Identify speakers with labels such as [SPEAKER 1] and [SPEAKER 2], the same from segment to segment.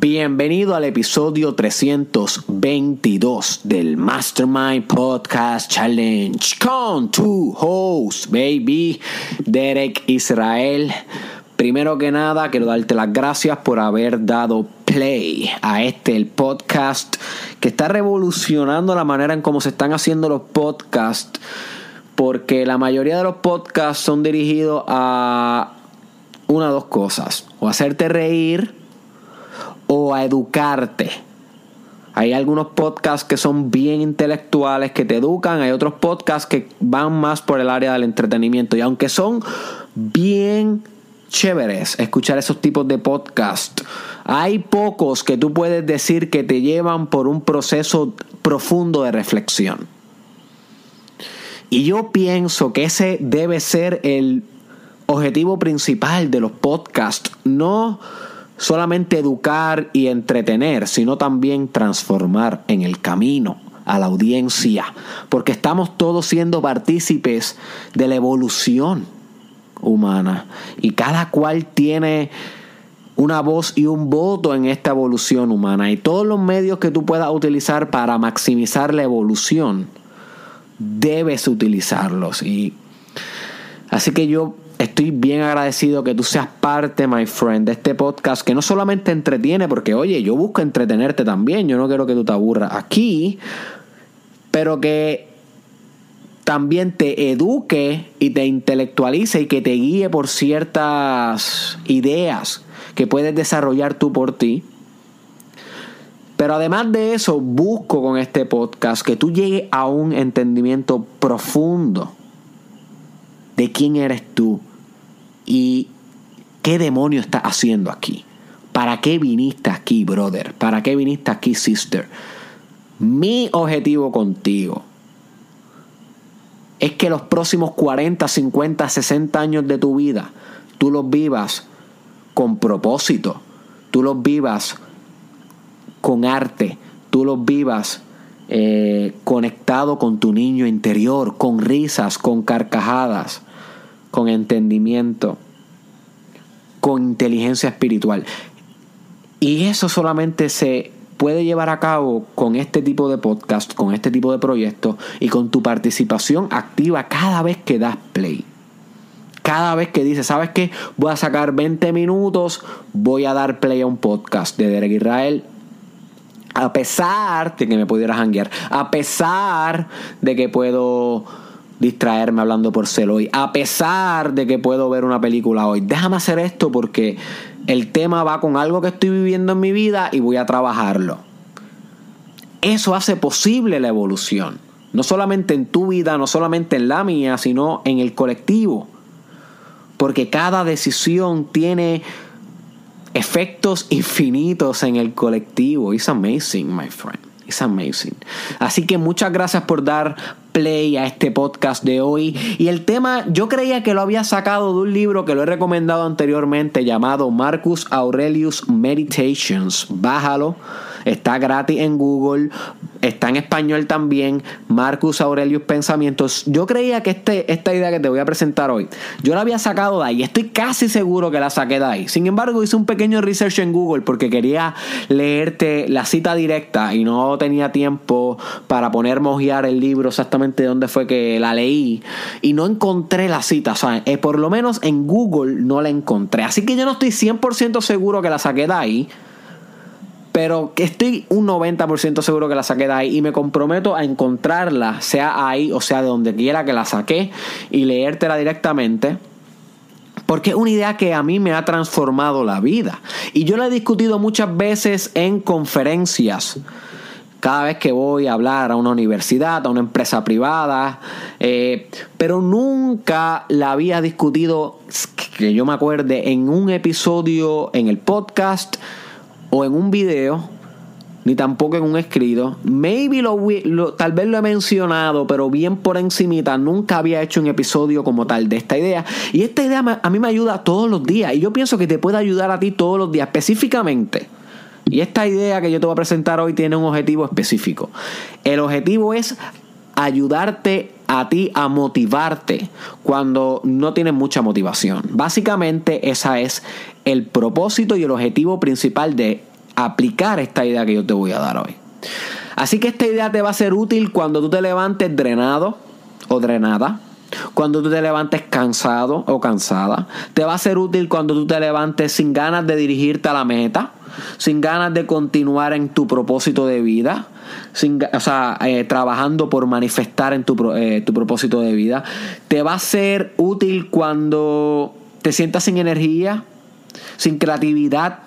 [SPEAKER 1] Bienvenido al episodio 322 del Mastermind Podcast Challenge con tu host, baby, Derek Israel. Primero que nada, quiero darte las gracias por haber dado play a este el podcast que está revolucionando la manera en cómo se están haciendo los podcasts porque la mayoría de los podcasts son dirigidos a una o dos cosas, o hacerte reír o a educarte. Hay algunos podcasts que son bien intelectuales, que te educan, hay otros podcasts que van más por el área del entretenimiento y aunque son bien chéveres escuchar esos tipos de podcasts, hay pocos que tú puedes decir que te llevan por un proceso profundo de reflexión. Y yo pienso que ese debe ser el objetivo principal de los podcasts. No solamente educar y entretener, sino también transformar en el camino a la audiencia. Porque estamos todos siendo partícipes de la evolución humana. Y cada cual tiene una voz y un voto en esta evolución humana. Y todos los medios que tú puedas utilizar para maximizar la evolución debes utilizarlos. Y así que yo estoy bien agradecido que tú seas parte, my friend, de este podcast que no solamente entretiene, porque oye, yo busco entretenerte también, yo no quiero que tú te aburras aquí, pero que también te eduque y te intelectualice y que te guíe por ciertas ideas que puedes desarrollar tú por ti. Pero además de eso, busco con este podcast que tú llegues a un entendimiento profundo de quién eres tú y qué demonio estás haciendo aquí. ¿Para qué viniste aquí, brother? ¿Para qué viniste aquí, sister? Mi objetivo contigo es que los próximos 40, 50, 60 años de tu vida tú los vivas con propósito, tú los vivas con arte, tú los vivas eh, conectado con tu niño interior, con risas, con carcajadas, con entendimiento, con inteligencia espiritual. Y eso solamente se puede llevar a cabo con este tipo de podcast, con este tipo de proyectos y con tu participación activa cada vez que das play. Cada vez que dices, ¿sabes qué? Voy a sacar 20 minutos, voy a dar play a un podcast de Derek Israel a pesar de que me pudiera janguear, a pesar de que puedo distraerme hablando por celo hoy, a pesar de que puedo ver una película hoy, déjame hacer esto porque el tema va con algo que estoy viviendo en mi vida y voy a trabajarlo. Eso hace posible la evolución, no solamente en tu vida, no solamente en la mía, sino en el colectivo, porque cada decisión tiene efectos infinitos en el colectivo. It's amazing, my friend. Amazing. Así que muchas gracias por dar play a este podcast de hoy. Y el tema, yo creía que lo había sacado de un libro que lo he recomendado anteriormente llamado Marcus Aurelius Meditations. Bájalo Está gratis en Google. Está en español también. Marcus Aurelius Pensamientos. Yo creía que este, esta idea que te voy a presentar hoy, yo la había sacado de ahí. Estoy casi seguro que la saqué de ahí. Sin embargo, hice un pequeño research en Google porque quería leerte la cita directa y no tenía tiempo para poner mojear el libro exactamente dónde fue que la leí. Y no encontré la cita. O sea, eh, por lo menos en Google no la encontré. Así que yo no estoy 100% seguro que la saqué de ahí pero que estoy un 90% seguro que la saqué de ahí y me comprometo a encontrarla, sea ahí o sea de donde quiera que la saqué y leértela directamente. Porque es una idea que a mí me ha transformado la vida. Y yo la he discutido muchas veces en conferencias. Cada vez que voy a hablar a una universidad, a una empresa privada. Eh, pero nunca la había discutido, que yo me acuerde, en un episodio en el podcast o en un video, ni tampoco en un escrito. Maybe lo, tal vez lo he mencionado, pero bien por encimita. Nunca había hecho un episodio como tal de esta idea. Y esta idea a mí me ayuda todos los días. Y yo pienso que te puede ayudar a ti todos los días, específicamente. Y esta idea que yo te voy a presentar hoy tiene un objetivo específico. El objetivo es ayudarte a ti a motivarte cuando no tienes mucha motivación. Básicamente esa es el propósito y el objetivo principal de aplicar esta idea que yo te voy a dar hoy. Así que esta idea te va a ser útil cuando tú te levantes drenado o drenada. Cuando tú te levantes cansado o cansada. Te va a ser útil cuando tú te levantes sin ganas de dirigirte a la meta. Sin ganas de continuar en tu propósito de vida. Sin, o sea, eh, trabajando por manifestar en tu, eh, tu propósito de vida. Te va a ser útil cuando te sientas sin energía, sin creatividad,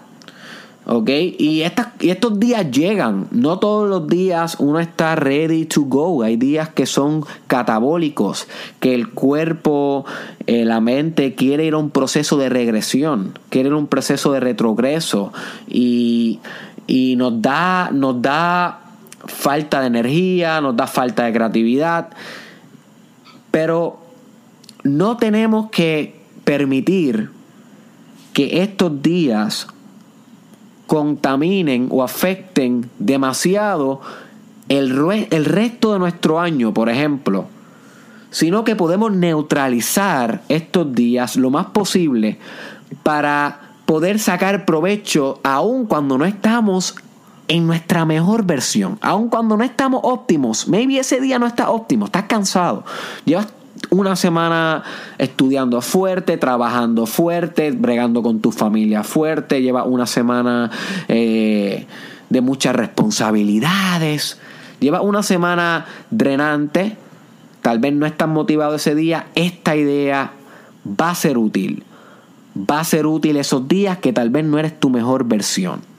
[SPEAKER 1] ¿Ok? Y, y estos días llegan. No todos los días uno está ready to go. Hay días que son catabólicos, que el cuerpo, eh, la mente quiere ir a un proceso de regresión, quiere ir a un proceso de retrogreso. Y, y nos, da, nos da falta de energía, nos da falta de creatividad. Pero no tenemos que permitir que estos días contaminen o afecten demasiado el, el resto de nuestro año, por ejemplo, sino que podemos neutralizar estos días lo más posible para poder sacar provecho aun cuando no estamos en nuestra mejor versión, aun cuando no estamos óptimos. Maybe ese día no está óptimo, estás cansado. Llevas una semana estudiando fuerte, trabajando fuerte, bregando con tu familia fuerte, lleva una semana eh, de muchas responsabilidades, lleva una semana drenante, tal vez no estás motivado ese día, esta idea va a ser útil. Va a ser útil esos días que tal vez no eres tu mejor versión.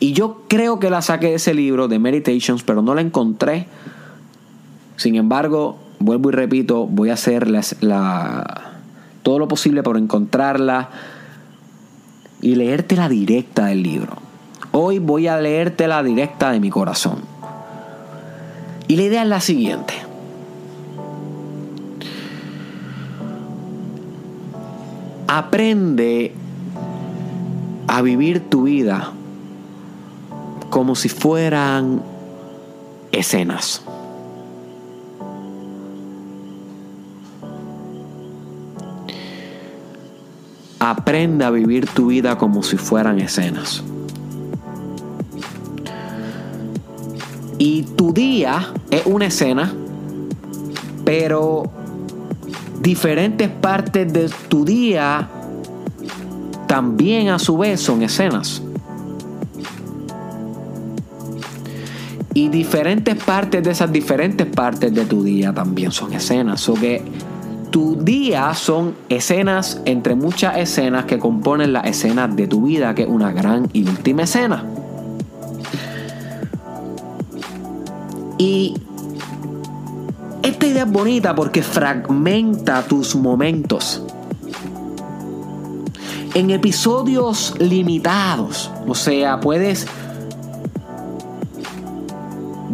[SPEAKER 1] Y yo creo que la saqué de ese libro de Meditations, pero no la encontré. Sin embargo, vuelvo y repito, voy a hacer todo lo posible por encontrarla y leerte la directa del libro. Hoy voy a leerte la directa de mi corazón. Y la idea es la siguiente. Aprende a vivir tu vida como si fueran escenas. Aprenda a vivir tu vida como si fueran escenas. Y tu día es una escena, pero diferentes partes de tu día también a su vez son escenas. Y diferentes partes de esas diferentes partes de tu día también son escenas. O que tu día son escenas entre muchas escenas que componen la escena de tu vida, que es una gran y última escena. Y esta idea es bonita porque fragmenta tus momentos en episodios limitados. O sea, puedes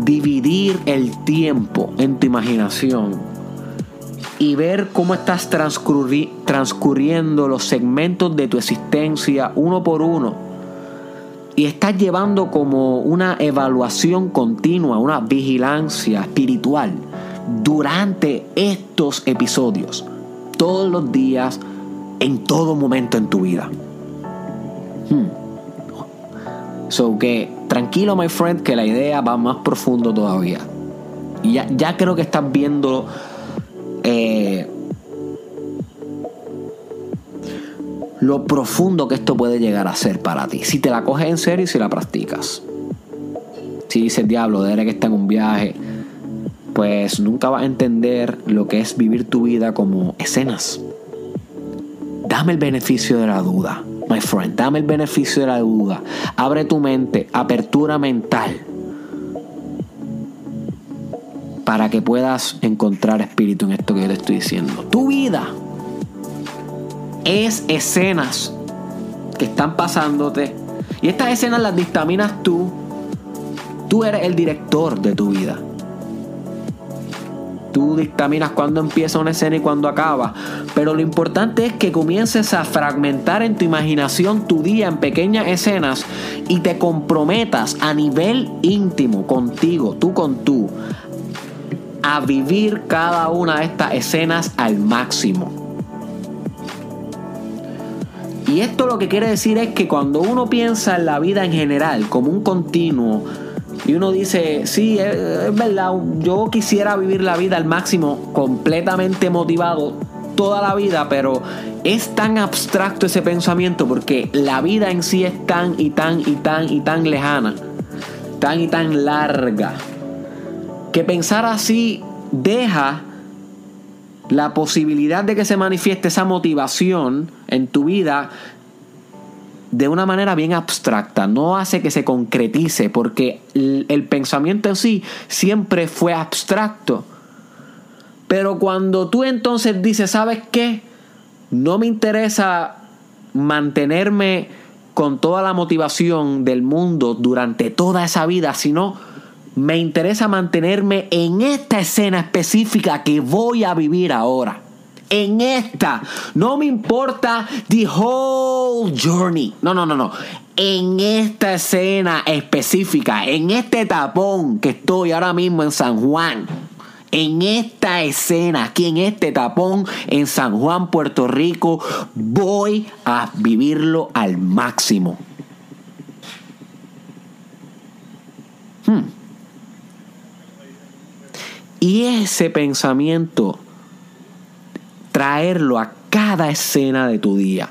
[SPEAKER 1] dividir el tiempo en tu imaginación y ver cómo estás transcurriendo los segmentos de tu existencia uno por uno. Y estás llevando como una evaluación continua, una vigilancia espiritual durante estos episodios, todos los días, en todo momento en tu vida. Hmm. Que tranquilo, my friend, que la idea va más profundo todavía. Y ya, creo que estás viendo eh, lo profundo que esto puede llegar a ser para ti. Si te la coges en serio y si la practicas. Si dices, diablo, de que está en un viaje, pues nunca vas a entender lo que es vivir tu vida como escenas. Dame el beneficio de la duda, my friend. Dame el beneficio de la duda. Abre tu mente, apertura mental para que puedas encontrar espíritu en esto que yo te estoy diciendo. Tu vida es escenas que están pasándote y estas escenas las dictaminas tú. Tú eres el director de tu vida. Tú dictaminas cuándo empieza una escena y cuándo acaba. Pero lo importante es que comiences a fragmentar en tu imaginación tu día en pequeñas escenas y te comprometas a nivel íntimo contigo, tú con tú, a vivir cada una de estas escenas al máximo. Y esto lo que quiere decir es que cuando uno piensa en la vida en general como un continuo, y uno dice, sí, es, verdad, yo quisiera vivir la vida al máximo, completamente motivado toda la vida, pero es tan abstracto ese pensamiento porque la vida en sí es tan y tan y tan y tan lejana, tan y tan larga, que pensar así deja la posibilidad de que se manifieste esa motivación en tu vida de una manera bien abstracta, no hace que se concretice, porque el, pensamiento en sí siempre fue abstracto. Pero cuando tú entonces dices, ¿sabes qué? No me interesa mantenerme con toda la motivación del mundo durante toda esa vida, sino me interesa mantenerme en esta escena específica que voy a vivir ahora. En esta. No me importa the whole journey. No, no, no, no. En esta escena específica, en este tapón que estoy ahora mismo en San Juan. En esta escena, aquí en este tapón en San Juan, Puerto Rico, voy a vivirlo al máximo. Hmm. Y ese pensamiento, traerlo a cada escena de tu día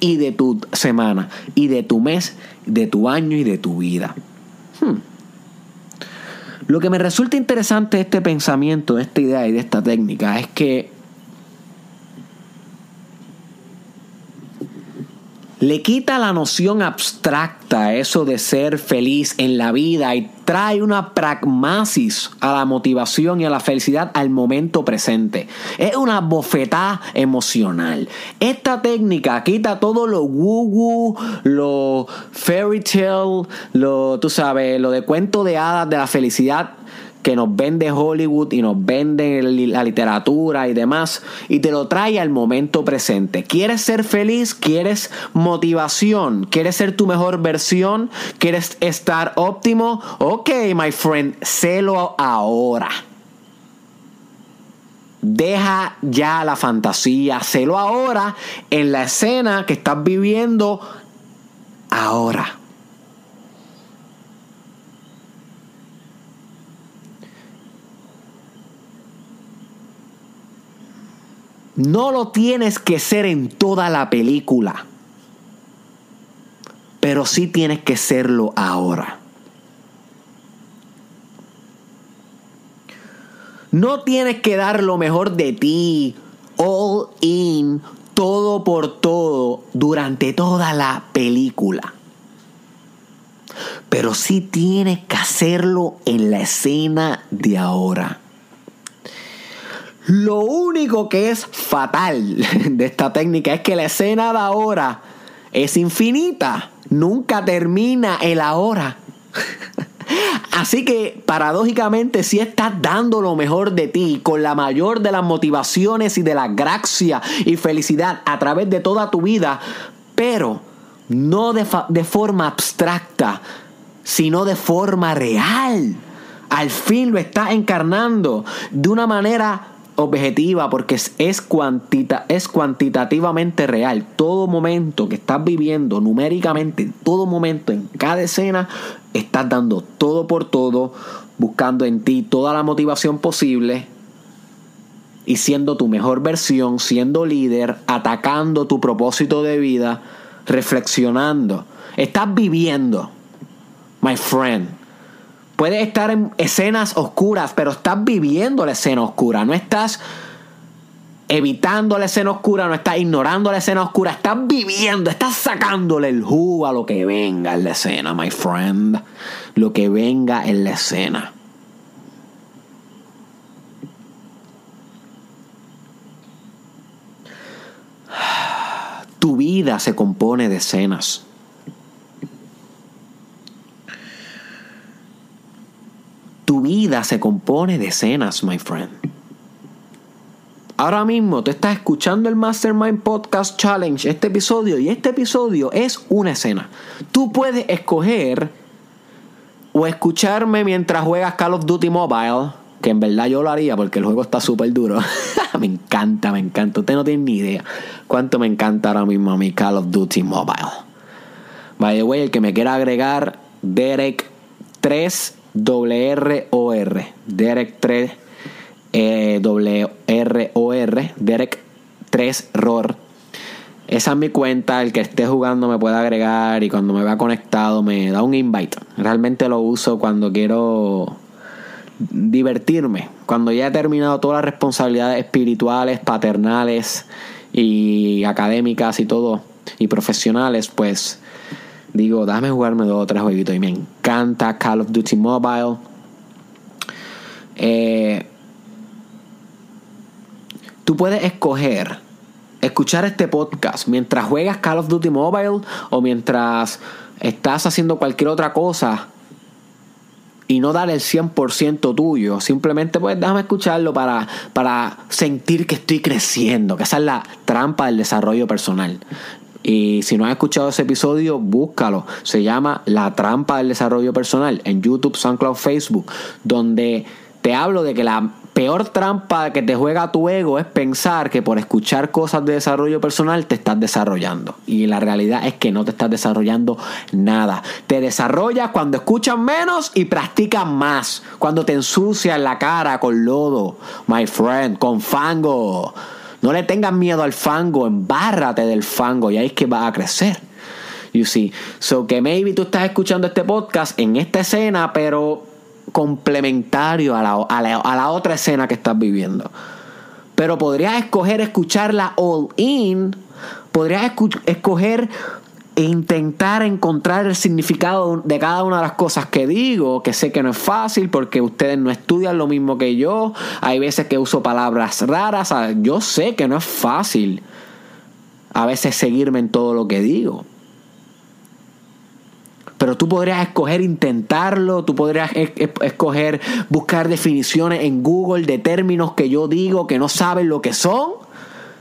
[SPEAKER 1] y de tu semana y de tu mes, de tu año y de tu vida. Hmm. Lo que me resulta interesante de este pensamiento, de esta idea y de esta técnica es que le quita la noción abstracta, eso de ser feliz en la vida y trae una pragmasis a la motivación y a la felicidad al momento presente. Es una bofetada emocional. Esta técnica quita todo lo woo woo, lo fairy tale, lo, tú sabes, lo de cuento de hadas de la felicidad que nos vende Hollywood y nos vende la literatura y demás, y te lo trae al momento presente. ¿Quieres ser feliz? ¿Quieres motivación? ¿Quieres ser tu mejor versión? ¿Quieres estar óptimo? Ok, my friend, sélo ahora. Deja ya la fantasía, sélo ahora en la escena que estás viviendo ahora. No lo tienes que ser en toda la película. Pero sí tienes que serlo ahora. No tienes que dar lo mejor de ti, all in, todo por todo, durante toda la película. Pero sí tienes que hacerlo en la escena de ahora. Lo único que es fatal de esta técnica es que la escena de ahora es infinita. Nunca termina el ahora. Así que paradójicamente si estás dando lo mejor de ti con la mayor de las motivaciones y de la gracia y felicidad a través de toda tu vida, pero no de, de forma abstracta, sino de forma real. Al fin lo estás encarnando de una manera objetiva porque es, cuantita, es cuantitativamente real. Todo momento que estás viviendo numéricamente, todo momento, en cada escena, estás dando todo por todo, buscando en ti toda la motivación posible y siendo tu mejor versión, siendo líder, atacando tu propósito de vida, reflexionando. Estás viviendo, my friend. Puedes estar en escenas oscuras, pero estás viviendo la escena oscura. No estás evitando la escena oscura, no estás ignorando la escena oscura. Estás viviendo, estás sacándole el jugo a lo que venga en la escena, my friend. Lo que venga en la escena. Tu vida se compone de escenas. Tu se compone de escenas, my friend. Ahora mismo tú estás escuchando el Mastermind Podcast Challenge, este episodio, y este episodio es una escena. Tú puedes escoger o escucharme mientras juegas Call of Duty Mobile, que en verdad yo lo haría porque el juego está súper duro. me encanta, me encanta. Usted no tiene ni idea cuánto me encanta ahora mismo mi Call of Duty Mobile. By the way, el que me quiera agregar, Derek 3 WROR. Derek 3 eh. Derek 3 ROR. Esa es mi cuenta, el que esté jugando me puede agregar y cuando me vea conectado me da un invite. Realmente lo uso cuando quiero divertirme. Cuando ya he terminado todas las responsabilidades espirituales, paternales y académicas y todo, y profesionales, pues digo, dame jugarme dos o tres jueguitos. Y me encanta Call of Duty Mobile. Eh, tú puedes escoger escuchar este podcast mientras juegas Call of Duty Mobile o mientras estás haciendo cualquier otra cosa y no dar el 100% tuyo. Simplemente pues déjame escucharlo para, para sentir que estoy creciendo, que esa es la trampa del desarrollo personal. Y si no has escuchado ese episodio, búscalo. Se llama La trampa del desarrollo personal en YouTube, SoundCloud, Facebook, donde te hablo de que la peor trampa que te juega tu ego es pensar que por escuchar cosas de desarrollo personal te estás desarrollando. Y la realidad es que no te estás desarrollando nada. Te desarrollas cuando escuchas menos y practicas más. Cuando te ensucias la cara con lodo, my friend, con fango. No le tengas miedo al fango, embárrate del fango y ahí es que vas a crecer. You see. So que maybe tú estás escuchando este podcast en esta escena, pero complementario a la, a la, otra escena que estás viviendo. Pero podrías escoger escucharla all in, podrías escoger e intentar encontrar el significado de cada una de las cosas que digo, que sé que no es fácil porque ustedes no estudian lo mismo que yo, hay veces que uso palabras raras, yo sé que no es fácil a veces seguirme en todo lo que digo. Pero tú podrías escoger intentarlo, tú podrías escoger buscar definiciones en Google de términos que yo digo que no saben lo que son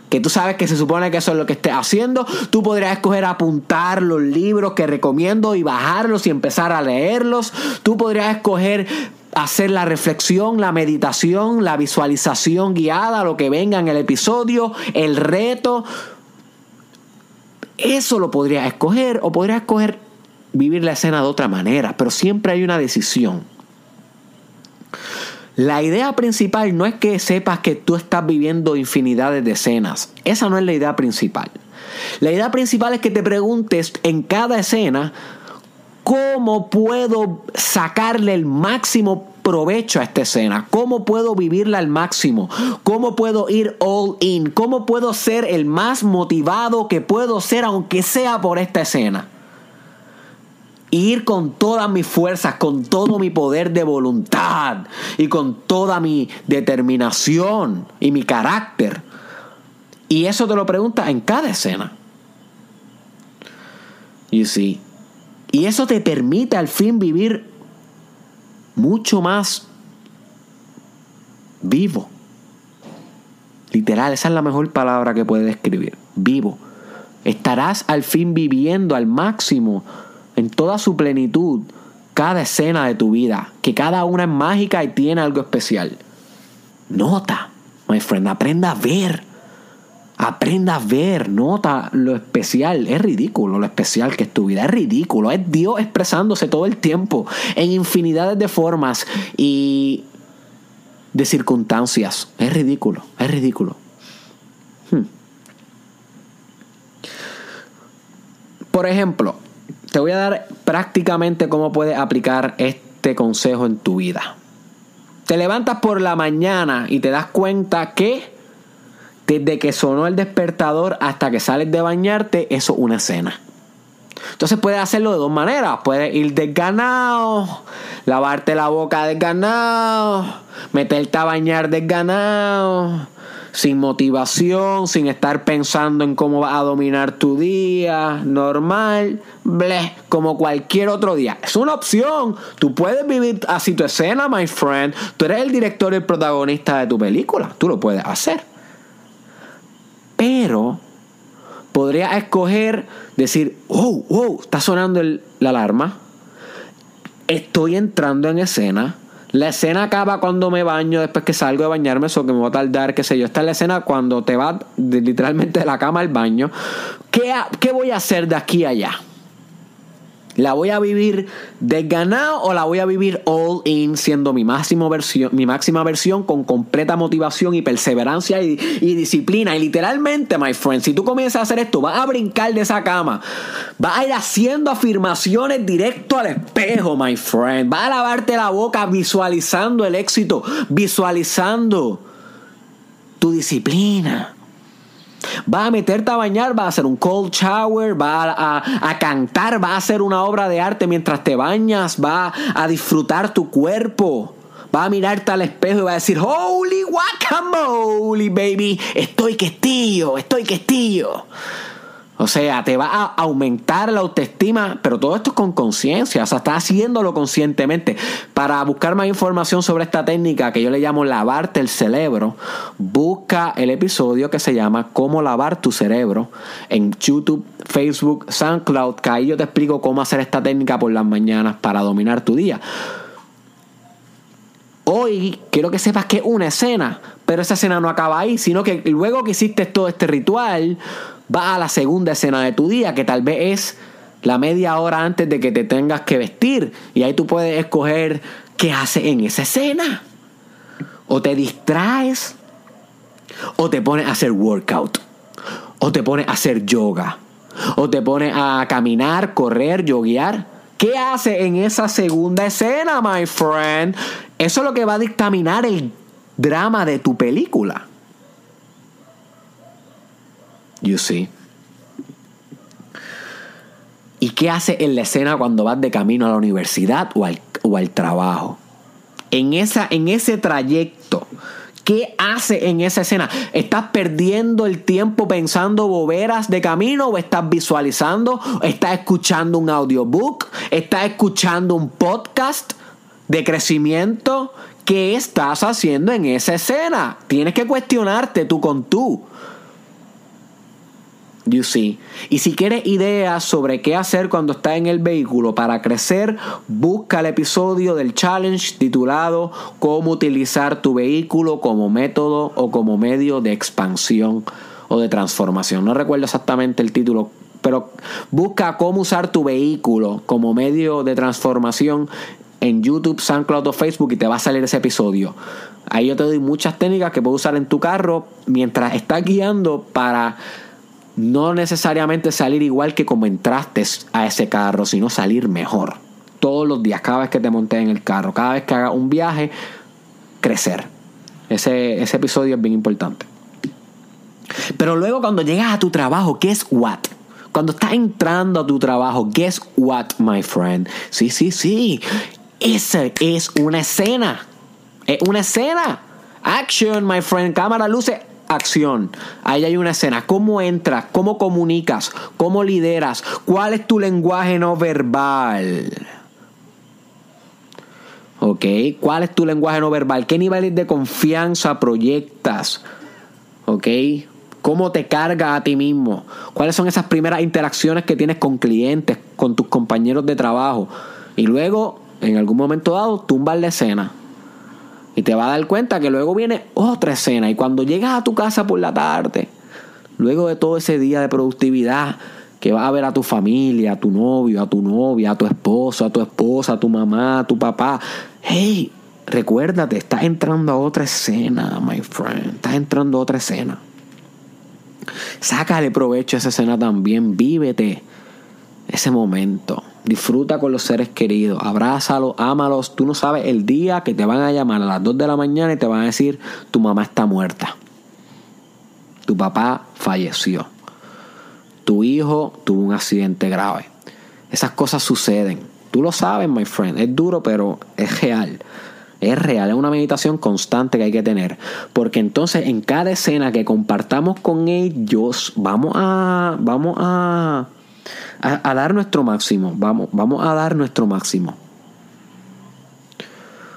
[SPEAKER 1] que tú sabes que se supone que eso es lo que estés haciendo, tú podrías escoger apuntar los libros que recomiendo y bajarlos y empezar a leerlos, tú podrías escoger hacer la reflexión, la meditación, la visualización guiada, lo que venga en el episodio, el reto. Eso lo podrías escoger o podrías escoger vivir la escena de otra manera, pero siempre hay una decisión. La idea principal no es que sepas que tú estás viviendo infinidades de escenas. Esa no es la idea principal. La idea principal es que te preguntes en cada escena cómo puedo sacarle el máximo provecho a esta escena, cómo puedo vivirla al máximo, cómo puedo ir all in, cómo puedo ser el más motivado que puedo ser aunque sea por esta escena ir con todas mis fuerzas, con todo mi poder de voluntad y con toda mi determinación y mi carácter. Y eso te lo pregunta en cada escena. You see. Y eso te permite al fin vivir mucho más vivo. Literal, esa es la mejor palabra que puedes describir. Vivo. Estarás al fin viviendo al máximo en toda su plenitud cada escena de tu vida, que cada una es mágica y tiene algo especial. Nota, my friend, aprenda a ver. Aprenda a ver, nota lo especial. Es ridículo lo especial que es tu vida. Es ridículo. Es Dios expresándose todo el tiempo en infinidades de formas y de circunstancias. Es ridículo. Es ridículo. Hmm. Por ejemplo, te voy a dar prácticamente cómo puedes aplicar este consejo en tu vida. Te levantas por la mañana y te das cuenta que desde que sonó el despertador hasta que sales de bañarte, eso es una escena. Entonces puedes hacerlo de dos maneras. Puedes ir desganado, lavarte la boca desganado, meterte a bañar desganado, sin motivación, sin estar pensando en cómo vas a dominar tu día, normal, bleh, como cualquier otro día. Es una opción. Tú puedes vivir así tu escena, my friend. Tú eres el director y el protagonista de tu película. Tú lo puedes hacer. Pero podrías escoger decir, oh, wow, está sonando la alarma. Estoy entrando en escena La escena acaba cuando me baño, después que salgo de bañarme, eso que me va a tardar, qué sé yo. Esta es la escena cuando te vas literalmente de la cama al baño. ¿Qué, ¿Qué voy a hacer de aquí a allá? ¿La voy a vivir desganado o la voy a vivir all in siendo mi, máximo versión, mi máxima versión con completa motivación y perseverancia y, y, disciplina? Y literalmente, my friend, si tú comienzas a hacer esto, vas a brincar de esa cama, vas a ir haciendo afirmaciones directo al espejo, my friend, vas a lavarte la boca visualizando el éxito, visualizando tu disciplina. Va a meterte a bañar, va a hacer un cold shower, va a, cantar, va a hacer una obra de arte mientras te bañas, va a disfrutar tu cuerpo. Va a mirarte al espejo y va a decir, holy guacamole, baby, estoy questillo, estoy questillo. O sea, te va a aumentar la autoestima, pero todo esto es con conciencia, o sea, estás haciéndolo conscientemente. Para buscar más información sobre esta técnica que yo le llamo lavarte el cerebro, busca el episodio que se llama Cómo lavar tu cerebro en YouTube, Facebook, SoundCloud, que ahí yo te explico cómo hacer esta técnica por las mañanas para dominar tu día. Hoy quiero que sepas que es una escena, pero esa escena no acaba ahí, sino que luego que hiciste todo este ritual, va a la segunda escena de tu día, que tal vez es la media hora antes de que te tengas que vestir. Y ahí tú puedes escoger qué haces en esa escena. O te distraes, o te pones a hacer workout, o te pones a hacer yoga, o te pones a caminar, correr, yoguear. ¿Qué hace en esa segunda escena, my friend? Eso es lo que va a dictaminar el drama de tu película. You see. ¿Y qué hace en la escena cuando vas de camino a la universidad o al, o al trabajo? En, esa, en ese trayecto, ¿Qué hace en esa escena? ¿Estás perdiendo el tiempo pensando boberas de camino o estás visualizando? ¿Estás escuchando un audiobook? ¿Estás escuchando un podcast de crecimiento? ¿Qué estás haciendo en esa escena? Tienes que cuestionarte tú con tú. You see. Y si quieres ideas sobre qué hacer cuando estás en el vehículo para crecer, busca el episodio del challenge titulado Cómo utilizar tu vehículo como método o como medio de expansión o de transformación. No recuerdo exactamente el título, pero busca cómo usar tu vehículo como medio de transformación en YouTube, SoundCloud o Facebook y te va a salir ese episodio. Ahí yo te doy muchas técnicas que puedes usar en tu carro mientras estás guiando para no necesariamente salir igual que como entraste a ese carro, sino salir mejor. Todos los días, cada vez que te montes en el carro, cada vez que hagas un viaje, crecer. Ese, ese episodio es bien importante. Pero luego cuando llegas a tu trabajo, es what? Cuando estás entrando a tu trabajo, guess what, my friend? Sí, sí, sí. Esa es una escena. Es una escena. Action, my friend. Cámara, luces, acción. Ahí hay una escena. ¿Cómo entras? ¿Cómo comunicas? ¿Cómo lideras? ¿Cuál es tu lenguaje no verbal? ¿Ok? ¿Cuál es tu lenguaje no verbal? ¿Qué niveles de confianza proyectas? ¿Ok? ¿Cómo te cargas a ti mismo? ¿Cuáles son esas primeras interacciones que tienes con clientes, con tus compañeros de trabajo? Y luego, en algún momento dado, tumbar la escena. Y te vas a dar cuenta que luego viene otra escena. Y cuando llegas a tu casa por la tarde, luego de todo ese día de productividad, que vas a ver a tu familia, a tu novio, a tu novia, a tu esposo, a tu esposa, a tu mamá, a tu papá. Hey, recuérdate, estás entrando a otra escena, my friend. Estás entrando a otra escena. Sácale provecho a esa escena también. Vívete ese momento. Disfruta con los seres queridos, abrázalos, ámalos. Tú no sabes el día que te van a llamar a las 2 de la mañana y te van a decir tu mamá está muerta. Tu papá falleció. Tu hijo tuvo un accidente grave. Esas cosas suceden. Tú lo sabes, my friend. Es duro, pero es real. Es real, es una meditación constante que hay que tener. Porque entonces en cada escena que compartamos con ellos, vamos a. Vamos a a, dar nuestro máximo. Vamos, vamos a dar nuestro máximo.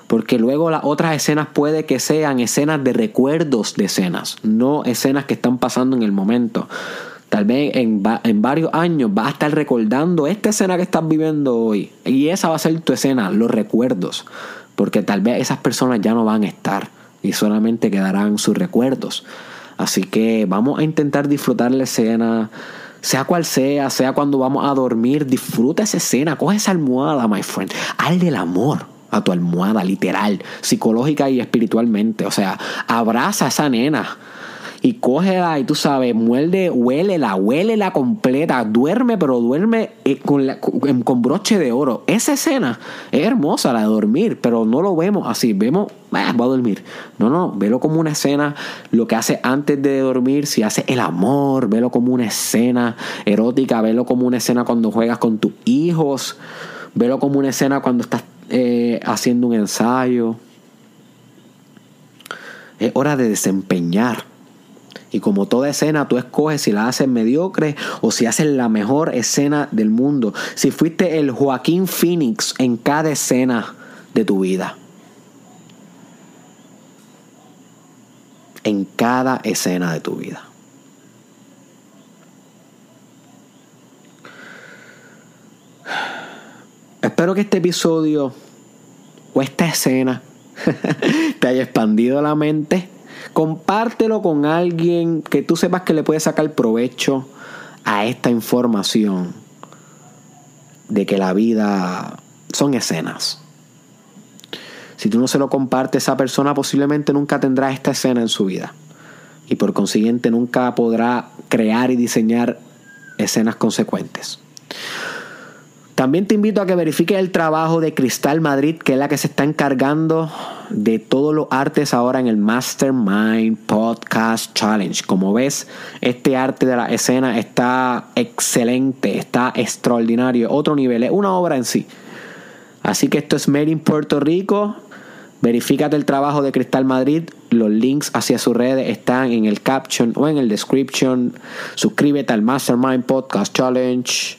[SPEAKER 1] Porque luego las otras escenas puede que sean escenas de recuerdos de escenas, no escenas que están pasando en el momento. Tal vez en, en, varios años vas a estar recordando esta escena que estás viviendo hoy. Y esa va a ser tu escena, los recuerdos. porque tal vez esas personas ya no van a estar y solamente quedarán sus recuerdos. Así que vamos a intentar disfrutar la escena, sea cual sea, sea cuando vamos a dormir, disfruta esa escena, coge esa almohada, my friend, haz del amor a tu almohada, literal, psicológica y espiritualmente. O sea, abraza a esa nena y cógela y tú sabes, muerde, huélela, huélela completa, duerme, pero duerme eh, con, broche de oro. Esa escena es hermosa, la de dormir, pero no lo vemos así, vemos, ah, va a dormir. No, no, velo como una escena, lo que hace antes de dormir, si hace el amor, velo como una escena erótica, velo como una escena cuando juegas con tus hijos, velo como una escena cuando estás eh, haciendo un ensayo. Es hora de desempeñar y como toda escena, tú escoges si la haces mediocre o si haces la mejor escena del mundo. Si fuiste el Joaquín Phoenix en cada escena de tu vida. En cada escena de tu vida. Espero que este episodio o esta escena te haya expandido la mente Compártelo con alguien que tú sepas que le puede sacar provecho a esta información de que la vida son escenas. Si tú no se lo compartes, esa persona posiblemente nunca tendrá esta escena en su vida. Y por consiguiente nunca podrá crear y diseñar escenas consecuentes. También te invito a que verifiques el trabajo de Cristal Madrid, que es la que se está encargando de todos los artes ahora en el Mastermind Podcast Challenge. Como ves, este arte de la escena está excelente, está extraordinario, otro nivel, es una obra en sí. Así que esto es Made in Puerto Rico. Verifícate el trabajo de Cristal Madrid. Los links hacia sus redes están en el caption o en el description. Suscríbete al Mastermind Podcast Challenge.